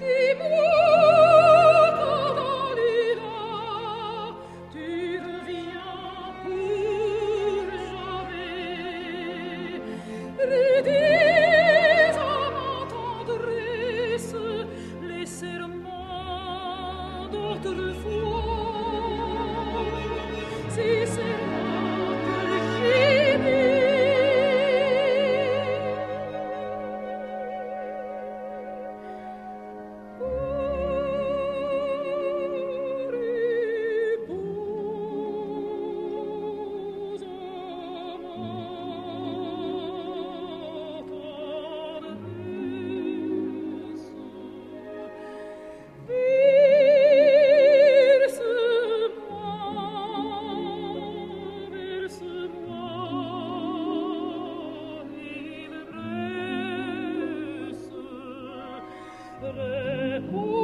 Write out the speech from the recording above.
Die nostre